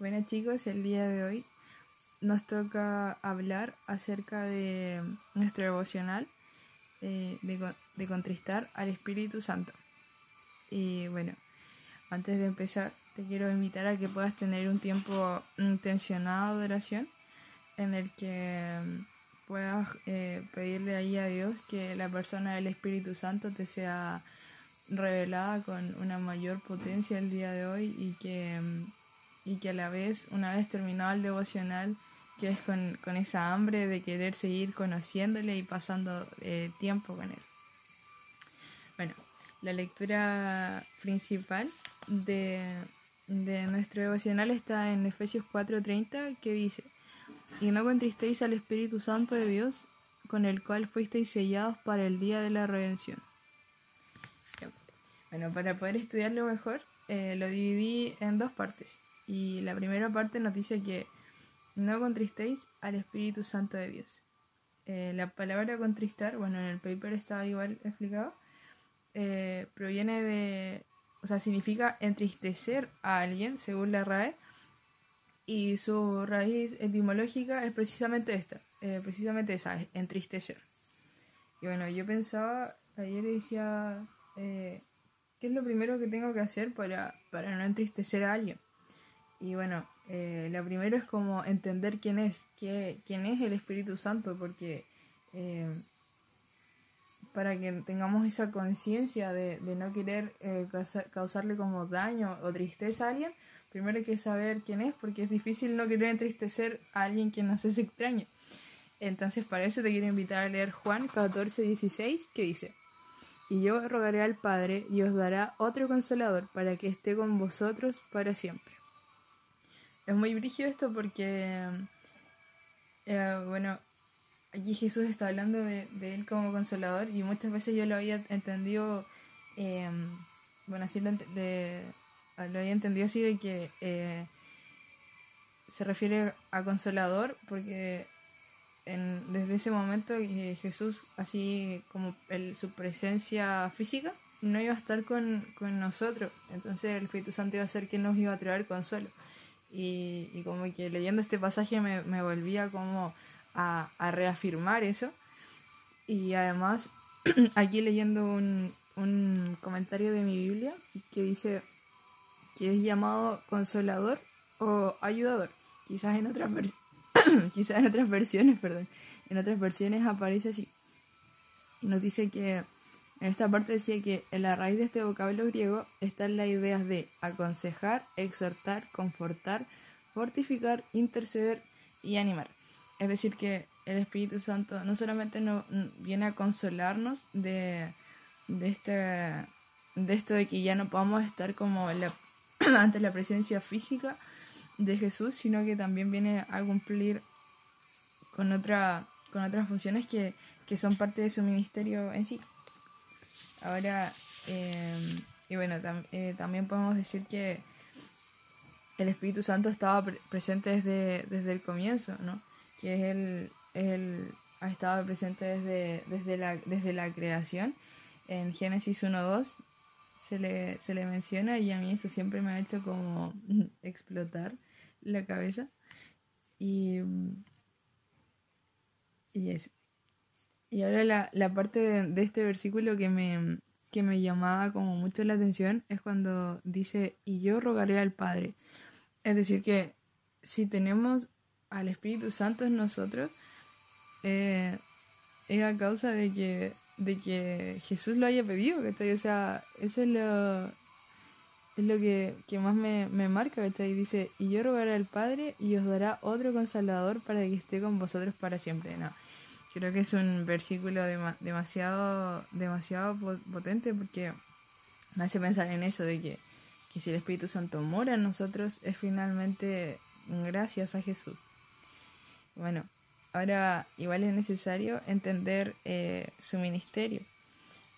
Bueno chicos, el día de hoy nos toca hablar acerca de nuestro devocional eh, de, contristar al Espíritu Santo. Y bueno, antes de empezar, te quiero invitar a que puedas tener un tiempo intencionado de oración en el que mm, puedas eh, pedirle ahí a Dios que la persona del Espíritu Santo te sea revelada con una mayor potencia el día de hoy y que mm, y que a la vez, una vez terminado el devocional, que es con, esa hambre de querer seguir conociéndole y pasando eh, tiempo con él. Bueno, la lectura principal de, de nuestro devocional está en Efesios 4:30, que dice, y no contristéis al Espíritu Santo de Dios, con el cual fuisteis sellados para el día de la redención. Bueno, para poder estudiarlo mejor, eh, lo dividí en dos partes. Y la primera parte nos dice que no contristéis al Espíritu Santo de Dios. Eh, la palabra contristar, bueno, en el paper está igual explicado, eh, proviene de, o sea, significa entristecer a alguien, según la RAE, y su raíz etimológica es precisamente esta, eh, precisamente esa, entristecer. Y bueno, yo pensaba, ayer decía, ¿qué es lo primero que tengo que hacer para, para no entristecer a alguien? Y bueno, eh, lo primero es como entender quién es, quién es el Espíritu Santo, porque eh, para que tengamos esa conciencia de, no querer eh, causarle como daño o tristeza a alguien, primero hay que saber quién es, porque es difícil no querer entristecer a alguien que nos es extraño. Entonces, para eso te quiero invitar a leer Juan 14, 16, que dice: Y yo rogaré al Padre y os dará otro consolador para que esté con vosotros para siempre es muy brígido esto porque, eh, bueno, aquí Jesús está hablando de, él como consolador y muchas veces yo lo había entendido, em, bueno, así lo, de, lo, había entendido así de que eh, se refiere a consolador porque desde ese momento eh, Jesús, así como su presencia física, no iba a estar con, con nosotros, entonces el Espíritu Santo iba a ser quien nos iba a traer consuelo. Y, como que leyendo este pasaje me, me volvía como a, reafirmar eso. Y además, aquí leyendo un, un comentario de mi Biblia que dice que es llamado consolador o ayudador. Quizás en otras quizás en otras versiones, perdón, en otras versiones aparece así. Nos dice que en esta parte decía que en la raíz de este vocablo griego están las ideas de aconsejar, exhortar, confortar, fortificar, interceder y animar. Es decir, que el Espíritu Santo no solamente no, viene a consolarnos de, de, este, de esto de que ya no podamos estar como ante la presencia física de Jesús, sino que también viene a cumplir con, otra, con otras funciones que, que son parte de su ministerio en sí. Ahora, em, y bueno, eh, también podemos decir que el Espíritu Santo estaba presente desde, desde el comienzo, ¿no? Que es el, ha estado presente desde, desde, la, desde la creación. En Génesis 1.2 se le, se le menciona y a mí eso siempre me ha hecho como explotar la cabeza. Y, y es, y ahora la, la parte de, este versículo que me, que me llamaba como mucho la atención es cuando dice, y yo rogaré al Padre. Es decir, que si tenemos al Espíritu Santo en nosotros, eh, es a causa de que, de que Jesús lo haya pedido, O sea, eso es lo, es lo que, que más me, me marca, ¿cachai? Dice, y yo rogaré al Padre y os dará otro consolador para que esté con vosotros para siempre. No Creo que es un versículo demasiado, demasiado potente porque me hace pensar en eso, de que, si el Espíritu Santo mora en nosotros es finalmente gracias a Jesús. Bueno, ahora igual es necesario entender eh, su ministerio.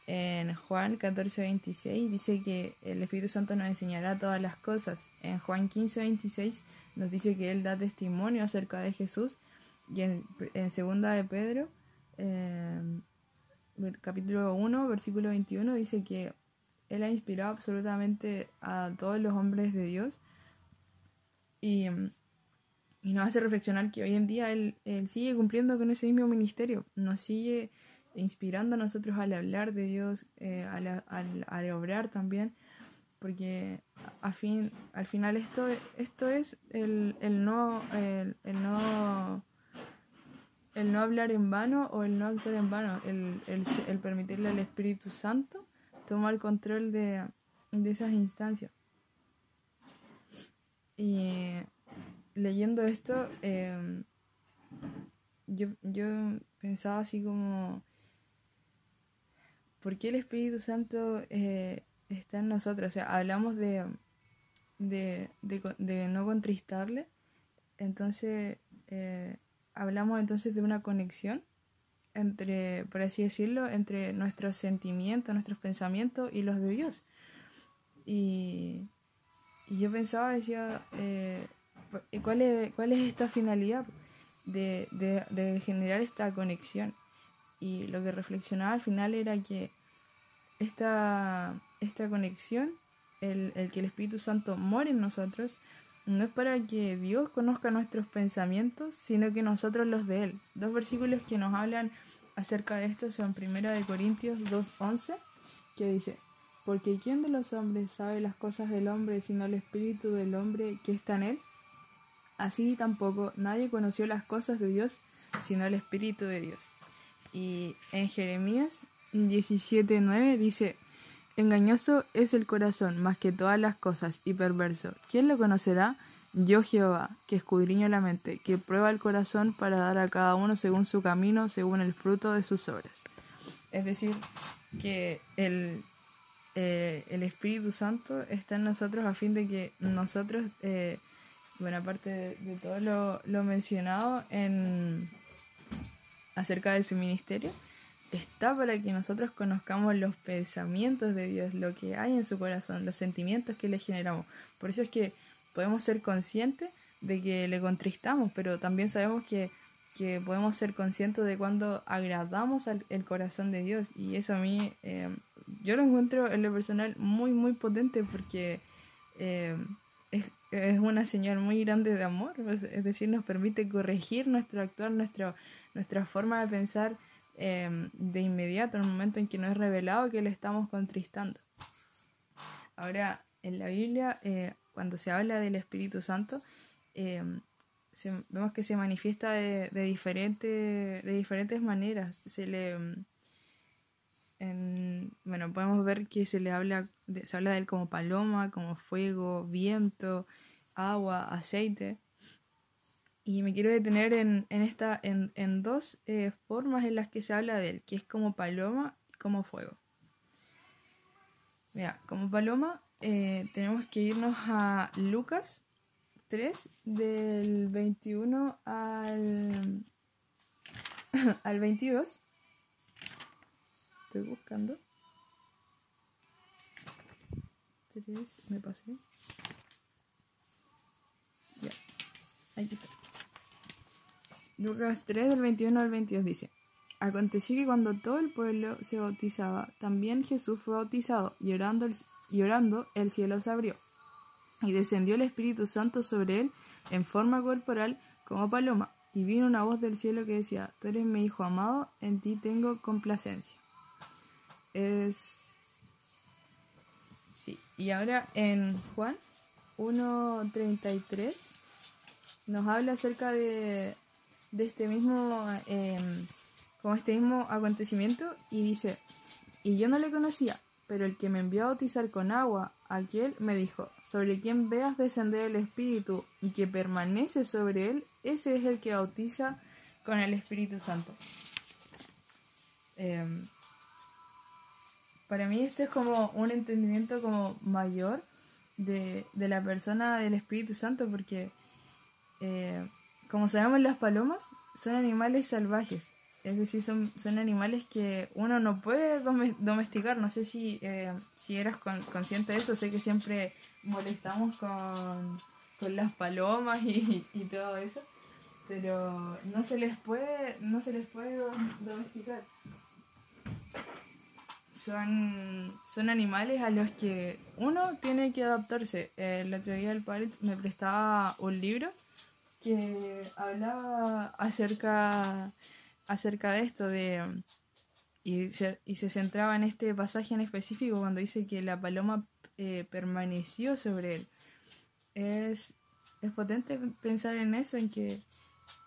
En Juan 14:26 dice que el Espíritu Santo nos enseñará todas las cosas. En Juan 15:26 nos dice que Él da testimonio acerca de Jesús y en, segunda de Pedro, em, capítulo 1, versículo 21, dice que Él ha inspirado absolutamente a todos los hombres de Dios Y, y nos hace reflexionar que hoy en día él, él sigue cumpliendo con ese mismo ministerio, nos sigue inspirando a nosotros al hablar de Dios, eh, al, al, obrar también, porque a fin, al final esto, esto es el, el no, el, no el no hablar en vano o el no actuar en vano, el, el, permitirle al Espíritu Santo tomar control de, de esas instancias. Y leyendo esto, em, yo, yo pensaba así como, ¿por qué el Espíritu Santo eh, está en nosotros? O sea, hablamos de, de, de, no contristarle, entonces eh, hablamos entonces de una conexión entre, por así decirlo, entre nuestros sentimientos, nuestros pensamientos y los de Dios. Y, yo pensaba, decía, eh, ¿cuál, es, ¿cuál es esta finalidad de, de, generar esta conexión? Y lo que reflexionaba al final era que esta, esta conexión, el, el que el Espíritu Santo more en nosotros, no es para que Dios conozca nuestros pensamientos, sino que nosotros los de Él. Dos versículos que nos hablan acerca de esto son 1 Corintios 2.11, que dice, porque ¿quién de los hombres sabe las cosas del hombre sino el espíritu del hombre que está en él? Así tampoco nadie conoció las cosas de Dios sino el espíritu de Dios. Y en Jeremías 17.9 dice, engañoso es el corazón más que todas las cosas y perverso. ¿Quién lo conocerá? Yo Jehová, que escudriño la mente, que prueba el corazón para dar a cada uno según su camino, según el fruto de sus obras. Es decir, que el eh, el Espíritu Santo está en nosotros a fin de que nosotros, eh, bueno, aparte de, todo lo, mencionado en acerca de su ministerio, está para que nosotros conozcamos los pensamientos de Dios, lo que hay en su corazón, los sentimientos que le generamos. Por eso es que podemos ser conscientes de que le contristamos, pero también sabemos que, podemos ser conscientes de cuando agradamos al el corazón de Dios. Y eso a mí eh, yo lo encuentro en lo personal muy, muy potente porque eh, es, es, una señal muy grande de amor, es, decir, nos permite corregir nuestro actuar, nuestra forma de pensar eh, de inmediato, en el momento en que nos es revelado que le estamos contristando. Ahora, en la Biblia, eh, cuando se habla del Espíritu Santo, vemos que se manifiesta de, de, diferentes maneras. Se le bueno, podemos ver que se le habla, de, se habla de él como paloma, como fuego, viento, agua, aceite. Y me quiero detener en, esta, en, dos eh, formas en las que se habla de él, que es como paloma y como fuego. Mira, como paloma eh, tenemos que irnos a Lucas 3, del 21 al, al 22 estoy buscando. Tres, me pasé. Ya, aquí está. Lucas 3 del 21 al 22 dice, Aconteció que cuando todo el pueblo se bautizaba, también Jesús fue bautizado, y orando el, y orando, el cielo se abrió, y descendió el Espíritu Santo sobre él en forma corporal como paloma, y vino una voz del cielo que decía, Tú eres mi Hijo amado, en ti tengo complacencia es... Sí, y ahora en Juan 1.33 nos habla acerca de, de este mismo... Em, como este mismo acontecimiento y dice, y yo no le conocía, pero el que me envió a bautizar con agua, aquel me dijo, sobre quien veas descender el Espíritu y que permanece sobre él, ese es el que bautiza con el Espíritu Santo. Eh, para mí este es como un entendimiento como mayor de, la persona del Espíritu Santo porque eh, como sabemos las palomas son animales salvajes. Es decir son, son animales que uno no puede domesticar. No sé si, eh, si eras consciente de eso. Sé que siempre molestamos con, las palomas y, y, todo eso pero no se les puede no se les puede domesticar. Son, son animales a los que uno tiene que adaptarse. El otro día el padre me prestaba un libro que hablaba acerca, acerca de esto, de y se, y se centraba en este pasaje en específico cuando dice que la paloma eh, permaneció sobre él. Es, es potente pensar en eso, en que,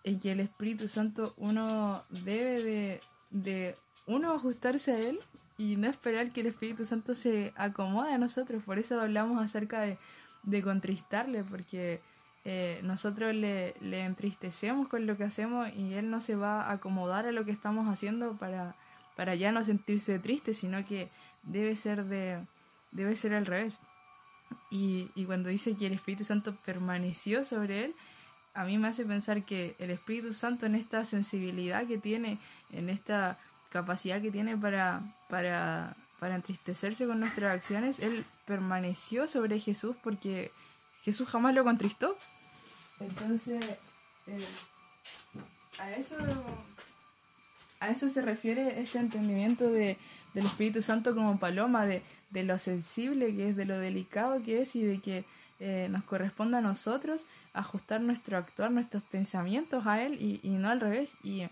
en que el Espíritu Santo uno debe de, de uno ajustarse a él y no esperar que el Espíritu Santo se acomode a nosotros. Por eso hablamos acerca de, de contristarle, porque eh, nosotros le, entristecemos con lo que hacemos y Él no se va a acomodar a lo que estamos haciendo para, para ya no sentirse triste, sino que debe ser, de, debe ser al revés. Y, y cuando dice que el Espíritu Santo permaneció sobre Él, a mí me hace pensar que el Espíritu Santo en esta sensibilidad que tiene, en esta capacidad que tiene para, para, para entristecerse con nuestras acciones, Él permaneció sobre Jesús porque Jesús jamás lo contristó. Entonces, eh, a eso a eso se refiere este entendimiento de, del Espíritu Santo como paloma, de, de, lo sensible que es, de lo delicado que es y de que eh, nos corresponde a nosotros ajustar nuestro actuar, nuestros pensamientos a Él y, y, no al revés. Y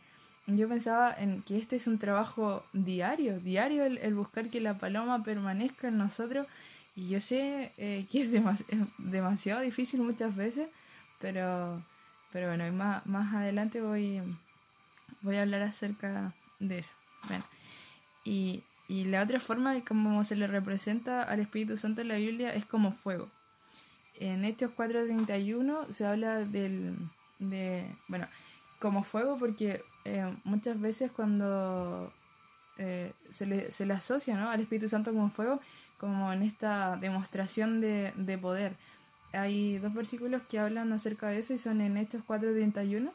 yo pensaba en que este es un trabajo diario, diario el, el buscar que la paloma permanezca en nosotros. Y yo sé eh, que es, es demasiado difícil muchas veces, pero, pero bueno, más, más adelante voy, voy a hablar acerca de eso. Bueno, y, y la otra forma de cómo se le representa al Espíritu Santo en la Biblia es como fuego. En Hechos 4.31 se habla del, de, bueno, como fuego porque eh, muchas veces cuando eh, se, le, se le asocia ¿no? al Espíritu Santo como fuego, como en esta demostración de, de poder hay dos versículos que hablan acerca de eso y son en Hechos 4.31,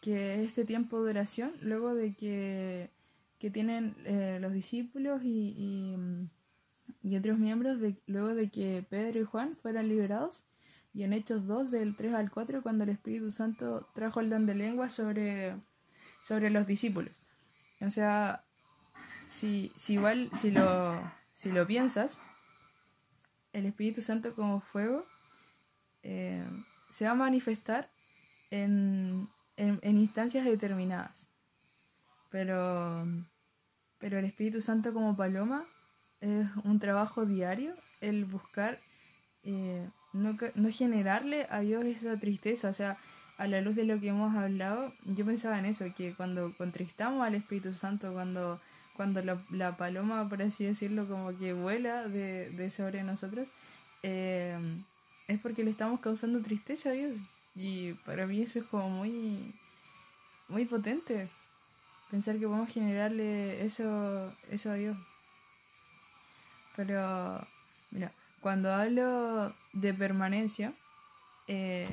que es este tiempo de oración, luego de que, que tienen eh, los discípulos y, y, otros miembros, luego de que Pedro y Juan fueran liberados, y en Hechos 2, del 3 al 4, cuando el Espíritu Santo trajo el don de lengua sobre, sobre los discípulos. O sea, si, si igual, si lo, si lo piensas, el Espíritu Santo como fuego eh, se va a manifestar en, en, instancias determinadas. Pero, pero el Espíritu Santo como paloma es un trabajo diario, el buscar eh, no, no generarle a Dios esa tristeza. O sea, a la luz de lo que hemos hablado, yo pensaba en eso, que cuando contristamos al Espíritu Santo, cuando, cuando la, la paloma, por así decirlo, como que vuela de, de sobre nosotros, eh, es porque le estamos causando tristeza a Dios. Y para mí eso es como muy, muy potente. Pensar que podemos generarle eso, eso a Dios. Pero, mira, cuando hablo de permanencia, eh,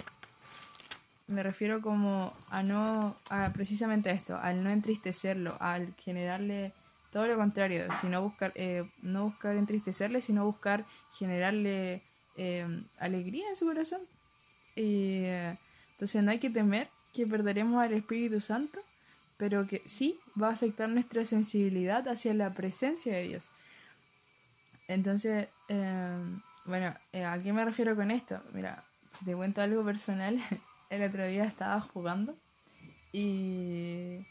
me refiero como a no, a precisamente a esto, al no entristecerlo, al generarle todo lo contrario, sino buscar, eh, no buscar entristecerle, sino buscar generarle eh, alegría en su corazón. Eh, entonces no hay que temer que perderemos al Espíritu Santo, pero que sí va a afectar nuestra sensibilidad hacia la presencia de Dios. Entonces, eh, bueno, eh, ¿a qué me refiero con esto? Mira, si te cuento algo personal, el otro día estaba jugando y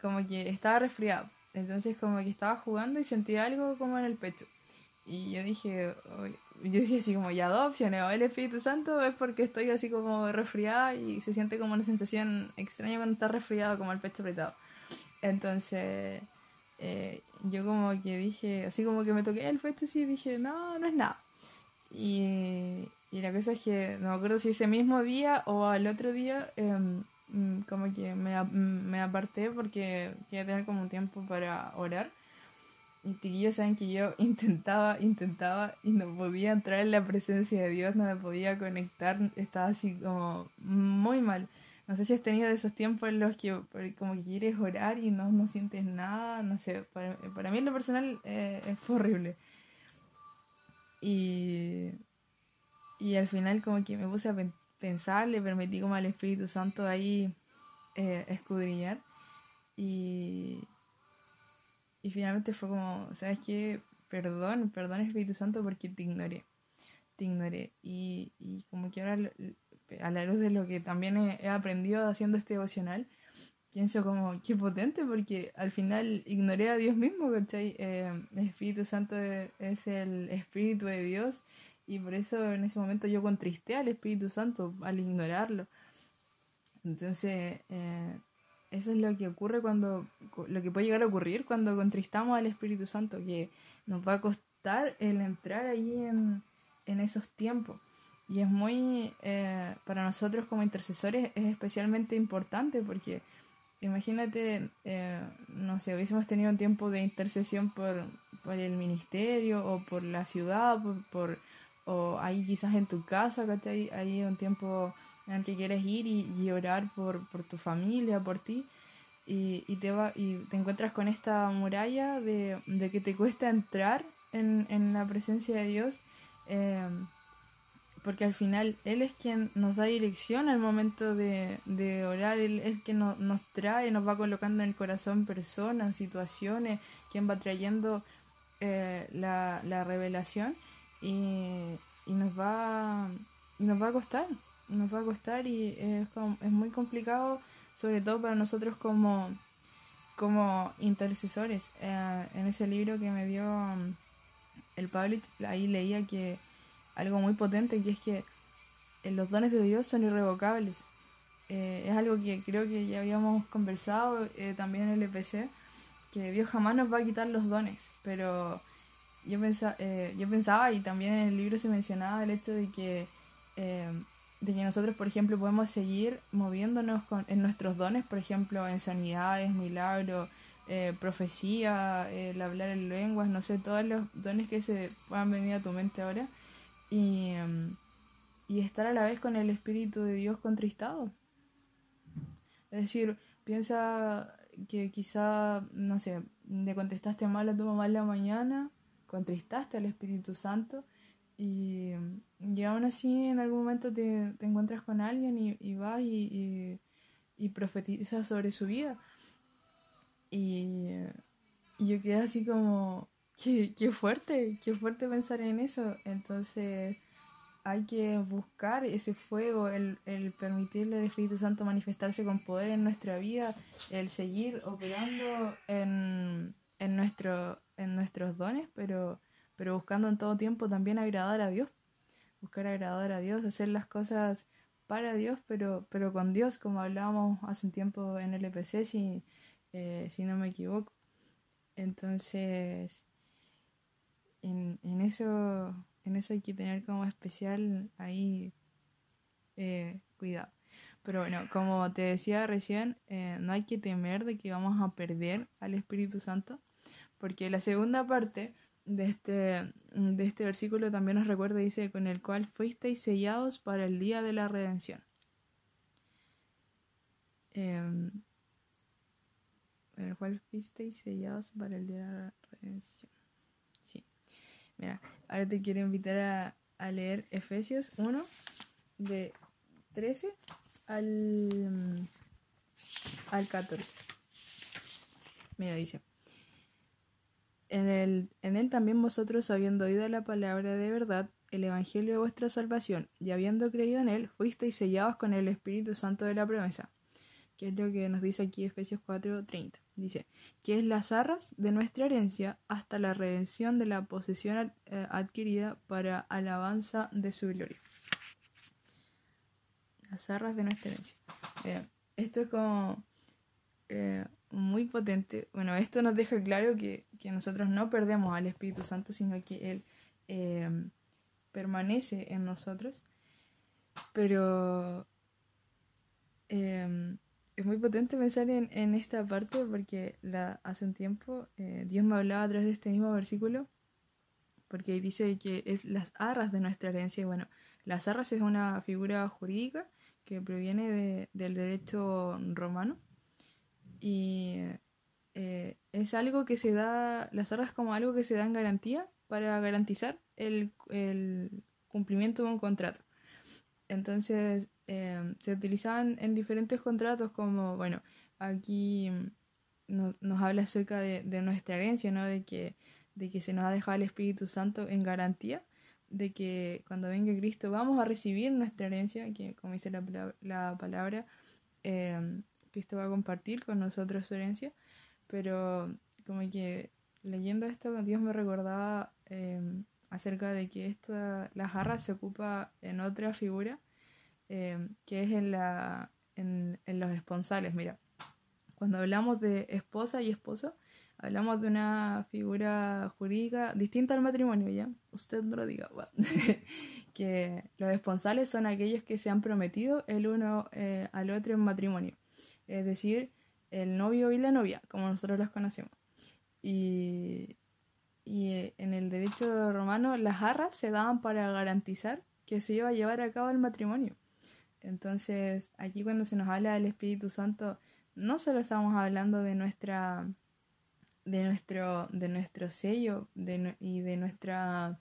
como que estaba resfriado. Entonces como que estaba jugando y sentí algo como en el pecho. Y yo dije, yo decía así como ya dos opciones, o el Espíritu Santo es porque estoy así como resfriada y se siente como una sensación extraña cuando estás resfriado, como el pecho apretado. Entonces, eh, yo como que dije, así como que me toqué el pecho y dije, no, no es nada. Y, y la cosa es que no me acuerdo si ese mismo día o al otro día, eh, como que me, me aparté porque quería tener como un tiempo para orar y chiquillos saben que yo intentaba, intentaba y no podía entrar en la presencia de Dios, no me podía conectar, estaba así como muy mal. No sé si has tenido esos tiempos en los que como que quieres orar y no, no sientes nada, no sé, para, para mí en lo personal eh, fue horrible. Y, y al final como que me puse a pensar, le permití como al Espíritu Santo ahí eh, escudriñar y y finalmente fue como, ¿sabes qué? Perdón, perdón Espíritu Santo porque te ignoré. Te ignoré. Y, y como que ahora, a la luz de lo que también he, aprendido haciendo este devocional, pienso como, qué potente, porque al final ignoré a Dios mismo, ¿cachai? Eh, Espíritu Santo es el Espíritu de Dios y por eso en ese momento yo contristé al Espíritu Santo al ignorarlo. Entonces, eh, eso es lo que ocurre cuando, lo que puede llegar a ocurrir cuando contristamos al Espíritu Santo, que nos va a costar el entrar ahí en, en esos tiempos. Y es muy, eh, para nosotros como intercesores, es especialmente importante porque imagínate, eh, no sé, hubiésemos tenido un tiempo de intercesión por, por el ministerio o por la ciudad, por, o ahí quizás en tu casa, Ahí un tiempo en el que quieres ir y, orar por, por, tu familia, por ti, y, y, te va, y te encuentras con esta muralla de, de que te cuesta entrar en, en la presencia de Dios, eh, porque al final Él es quien nos da dirección al momento de, de orar, Él es quien nos trae, nos va colocando en el corazón personas, situaciones, quien va trayendo eh, la, la revelación y, y nos va nos va a costar nos va a costar y es, es muy complicado, sobre todo para nosotros como, como intercesores. Eh, en ese libro que me dio um, el Pablo, ahí leía que algo muy potente, que es que eh, los dones de Dios son irrevocables. Eh, es algo que creo que ya habíamos conversado también en el EPC, que Dios jamás nos va a quitar los dones, pero yo, pensaba, yo pensaba y también en el libro se mencionaba el hecho de que de que nosotros, por ejemplo, podemos seguir moviéndonos con, en nuestros dones, por ejemplo, en sanidades, milagros, eh, profecía, el hablar en lenguas, no sé, todos los dones que se puedan venir a tu mente ahora, y, em, y estar a la vez con el Espíritu de Dios contristado. Es decir, piensa que quizá, no sé, le contestaste mal a tu mamá la mañana, contristaste al Espíritu Santo, y, y aún así en algún momento te, te encuentras con alguien y, y vas y, y, profetizas sobre su vida. Y, yo quedé así como, qué, qué fuerte, qué fuerte pensar en eso. Entonces hay que buscar ese fuego, el, el permitirle al Espíritu Santo manifestarse con poder en nuestra vida, el seguir operando en, en, nuestro, en nuestros dones, pero pero buscando en todo tiempo también agradar a Dios, buscar agradar a Dios, hacer las cosas para Dios, pero, pero con Dios, como hablábamos hace un tiempo en el EPC, si, eh, si no me equivoco. Entonces, en, en, eso, en eso hay que tener como especial ahí eh, cuidado. Pero bueno, como te decía recién, eh, no hay que temer de que vamos a perder al Espíritu Santo, porque la segunda parte de este, de este versículo también nos recuerda, dice, con el cual fuisteis sellados para el día de la redención. Em, en el cual fuisteis sellados para el día de la redención. Sí. Mira, ahora te quiero invitar a, a leer Efesios 1, de 13 al, al 14. Mira, dice. En él, también vosotros, habiendo oído la palabra de verdad, el Evangelio de vuestra salvación, y habiendo creído en él, fuisteis sellados con el Espíritu Santo de la promesa. Que es lo que nos dice aquí Efesios 4:30. Dice, que es las arras de nuestra herencia hasta la redención de la posesión eh, adquirida para alabanza de su gloria. Las arras de nuestra herencia. Eh, esto es como eh, muy potente. Bueno, esto nos deja claro que, nosotros no perdemos al Espíritu Santo, sino que Él em, permanece en nosotros. Pero em, es muy potente pensar en, esta parte porque hace un tiempo eh, Dios me hablaba a través de este mismo versículo porque dice que es las arras de nuestra herencia. Y bueno, las arras es una figura jurídica que proviene del derecho romano y eh, es algo que se da, las arras como algo que se da en garantía para garantizar el, el cumplimiento de un contrato. Entonces, eh, se utilizaban en diferentes contratos como, bueno, aquí nos habla acerca de, nuestra herencia, ¿no? De que, de que se nos ha dejado el Espíritu Santo en garantía de que cuando venga Cristo vamos a recibir nuestra herencia, que como dice la, la palabra, eh, Cristo va a compartir con nosotros su herencia, pero como que leyendo esto Dios me recordaba em, acerca de que esta, la jarra se ocupa en otra figura em, que es en, la, en, en los esponsales. Mira, cuando hablamos de esposa y esposo, hablamos de una figura jurídica distinta al matrimonio, ¿ya? Usted no lo diga. que los esponsales son aquellos que se han prometido el uno eh, al otro en matrimonio. Es decir, el novio y la novia, como nosotros los conocemos. Y, y eh, en el derecho romano las arras se daban para garantizar que se iba a llevar a cabo el matrimonio. Entonces, aquí cuando se nos habla del Espíritu Santo, no solo estamos hablando de nuestra de nuestro de nuestro sello y de nuestra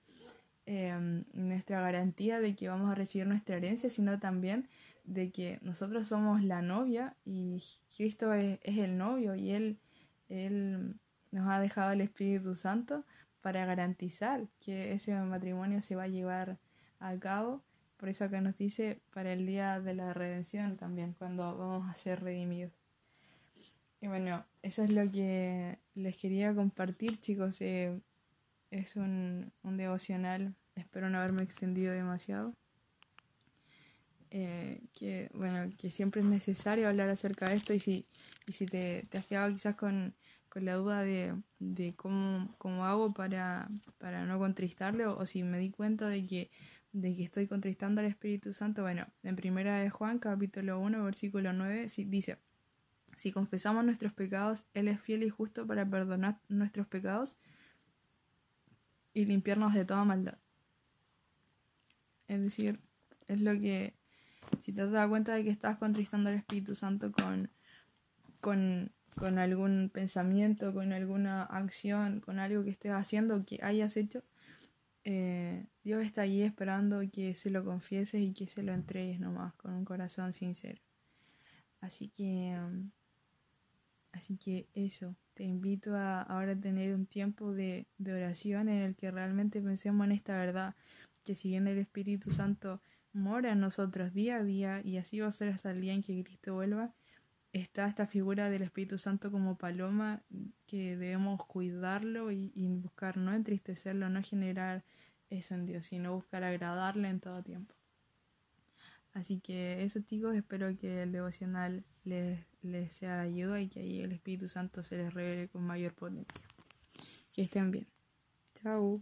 em, nuestra garantía de que vamos a recibir nuestra herencia, sino también de que nosotros somos la novia y Cristo es, el novio y él, él nos ha dejado el Espíritu Santo para garantizar que ese matrimonio se va a llevar a cabo. Por eso acá nos dice para el día de la redención también, cuando vamos a ser redimidos. Y bueno, eso es lo que les quería compartir, chicos. Eh, es un, un, devocional. Espero no haberme extendido demasiado. Que bueno, que siempre es necesario hablar acerca de esto. Y si, y si te, te has quedado quizás con, con la duda de, de cómo, cómo, hago para, para no contristarle, o, si me di cuenta de que, de que estoy contristando al Espíritu Santo, bueno, en primera de Juan, capítulo 1, versículo 9, dice si confesamos nuestros pecados, Él es fiel y justo para perdonar nuestros pecados y limpiarnos de toda maldad. Es decir, es lo que, si te das cuenta de que estás contristando al Espíritu Santo con, con, con algún pensamiento, con alguna acción, con algo que estés haciendo, que hayas hecho, eh, Dios está allí esperando que se lo confieses y que se lo entregues nomás con un corazón sincero. Así que um, Así que eso, te invito a ahora tener un tiempo de, de oración en el que realmente pensemos en esta verdad, que si bien el Espíritu Santo mora en nosotros día a día y así va a ser hasta el día en que Cristo vuelva, está esta figura del Espíritu Santo como paloma que debemos cuidarlo y, buscar no entristecerlo, no generar eso en Dios, sino buscar agradarle en todo tiempo. Así que eso chicos, espero que el devocional les, les sea de ayuda y que ahí el Espíritu Santo se les revele con mayor potencia. Que estén bien. Chao.